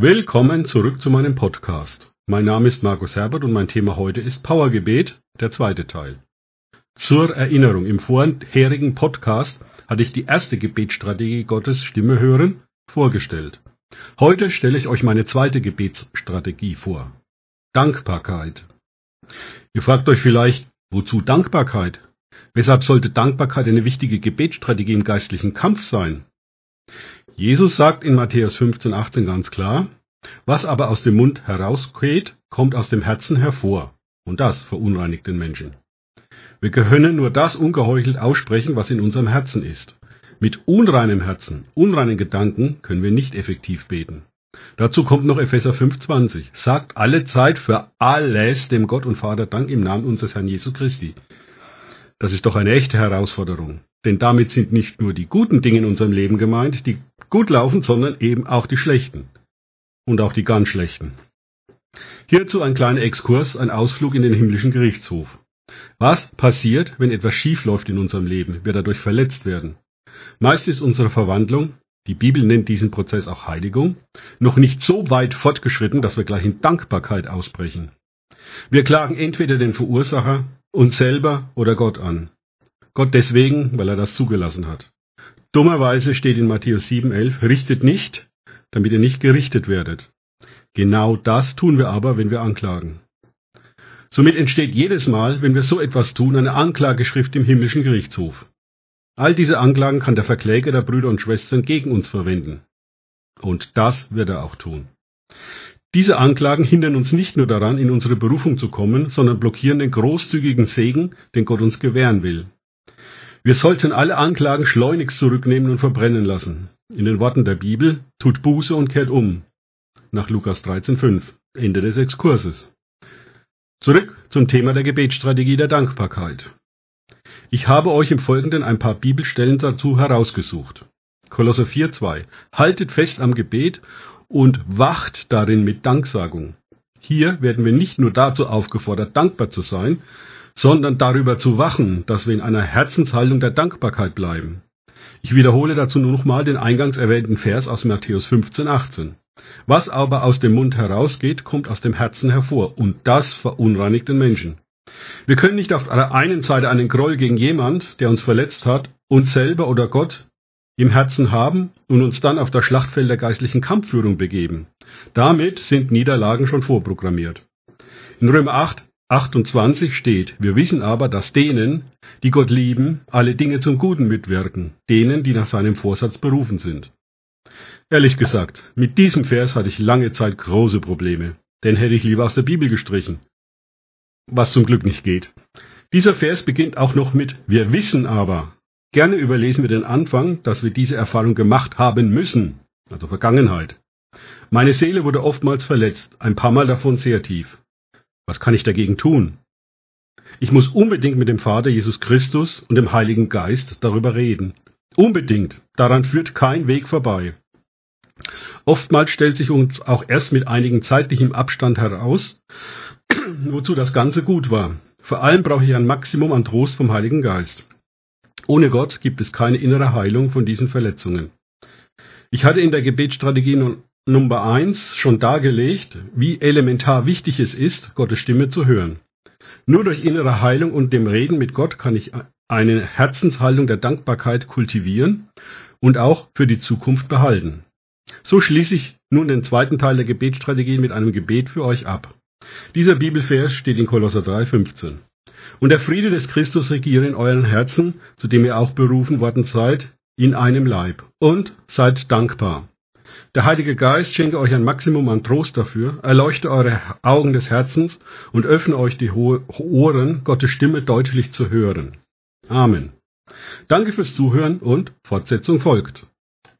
Willkommen zurück zu meinem Podcast. Mein Name ist Markus Herbert und mein Thema heute ist Powergebet, der zweite Teil. Zur Erinnerung, im vorherigen Podcast hatte ich die erste Gebetsstrategie Gottes Stimme hören vorgestellt. Heute stelle ich euch meine zweite Gebetsstrategie vor. Dankbarkeit. Ihr fragt euch vielleicht, wozu Dankbarkeit? Weshalb sollte Dankbarkeit eine wichtige Gebetsstrategie im geistlichen Kampf sein? Jesus sagt in Matthäus 15, 18 ganz klar, was aber aus dem Mund herausgeht, kommt aus dem Herzen hervor, und das verunreinigt den Menschen. Wir können nur das ungeheuchelt aussprechen, was in unserem Herzen ist. Mit unreinem Herzen, unreinen Gedanken können wir nicht effektiv beten. Dazu kommt noch Epheser 5,20. Sagt alle Zeit für alles dem Gott und Vater Dank im Namen unseres Herrn Jesu Christi. Das ist doch eine echte Herausforderung. Denn damit sind nicht nur die guten Dinge in unserem Leben gemeint, die gut laufen, sondern eben auch die schlechten. Und auch die ganz schlechten. Hierzu ein kleiner Exkurs, ein Ausflug in den himmlischen Gerichtshof. Was passiert, wenn etwas schief läuft in unserem Leben, wir dadurch verletzt werden? Meist ist unsere Verwandlung, die Bibel nennt diesen Prozess auch Heiligung, noch nicht so weit fortgeschritten, dass wir gleich in Dankbarkeit ausbrechen. Wir klagen entweder den Verursacher, uns selber oder Gott an. Gott deswegen, weil er das zugelassen hat. Dummerweise steht in Matthäus 7,11, richtet nicht, damit ihr nicht gerichtet werdet. Genau das tun wir aber, wenn wir anklagen. Somit entsteht jedes Mal, wenn wir so etwas tun, eine Anklageschrift im himmlischen Gerichtshof. All diese Anklagen kann der Verkläger der Brüder und Schwestern gegen uns verwenden. Und das wird er auch tun. Diese Anklagen hindern uns nicht nur daran, in unsere Berufung zu kommen, sondern blockieren den großzügigen Segen, den Gott uns gewähren will. Wir sollten alle Anklagen schleunigst zurücknehmen und verbrennen lassen. In den Worten der Bibel, tut Buße und kehrt um. Nach Lukas 13,5. Ende des Exkurses. Zurück zum Thema der Gebetsstrategie der Dankbarkeit. Ich habe euch im Folgenden ein paar Bibelstellen dazu herausgesucht. Kolosser 4,2. Haltet fest am Gebet und wacht darin mit Danksagung. Hier werden wir nicht nur dazu aufgefordert, dankbar zu sein, sondern darüber zu wachen, dass wir in einer Herzenshaltung der Dankbarkeit bleiben. Ich wiederhole dazu nur nochmal den eingangs erwähnten Vers aus Matthäus 15, 18. Was aber aus dem Mund herausgeht, kommt aus dem Herzen hervor, und das verunreinigt den Menschen. Wir können nicht auf der einen Seite einen Groll gegen jemand, der uns verletzt hat, uns selber oder Gott im Herzen haben und uns dann auf das Schlachtfeld der geistlichen Kampfführung begeben. Damit sind Niederlagen schon vorprogrammiert. In Römer 8 28 steht, wir wissen aber, dass denen, die Gott lieben, alle Dinge zum Guten mitwirken, denen, die nach seinem Vorsatz berufen sind. Ehrlich gesagt, mit diesem Vers hatte ich lange Zeit große Probleme, den hätte ich lieber aus der Bibel gestrichen. Was zum Glück nicht geht. Dieser Vers beginnt auch noch mit Wir wissen aber. Gerne überlesen wir den Anfang, dass wir diese Erfahrung gemacht haben müssen, also Vergangenheit. Meine Seele wurde oftmals verletzt, ein paar Mal davon sehr tief. Was kann ich dagegen tun? Ich muss unbedingt mit dem Vater Jesus Christus und dem Heiligen Geist darüber reden. Unbedingt. Daran führt kein Weg vorbei. Oftmals stellt sich uns auch erst mit einigem zeitlichem Abstand heraus, wozu das Ganze gut war. Vor allem brauche ich ein Maximum an Trost vom Heiligen Geist. Ohne Gott gibt es keine innere Heilung von diesen Verletzungen. Ich hatte in der Gebetsstrategie Nummer eins schon dargelegt, wie elementar wichtig es ist, Gottes Stimme zu hören. Nur durch innere Heilung und dem Reden mit Gott kann ich eine Herzenshaltung der Dankbarkeit kultivieren und auch für die Zukunft behalten. So schließe ich nun den zweiten Teil der Gebetsstrategie mit einem Gebet für euch ab. Dieser Bibelvers steht in Kolosser 3,15. Und der Friede des Christus regiere in euren Herzen, zu dem ihr auch berufen worden seid, in einem Leib. Und seid dankbar. Der Heilige Geist schenke euch ein Maximum an Trost dafür, erleuchte eure Augen des Herzens und öffne euch die Ohren, Gottes Stimme deutlich zu hören. Amen. Danke fürs Zuhören und Fortsetzung folgt.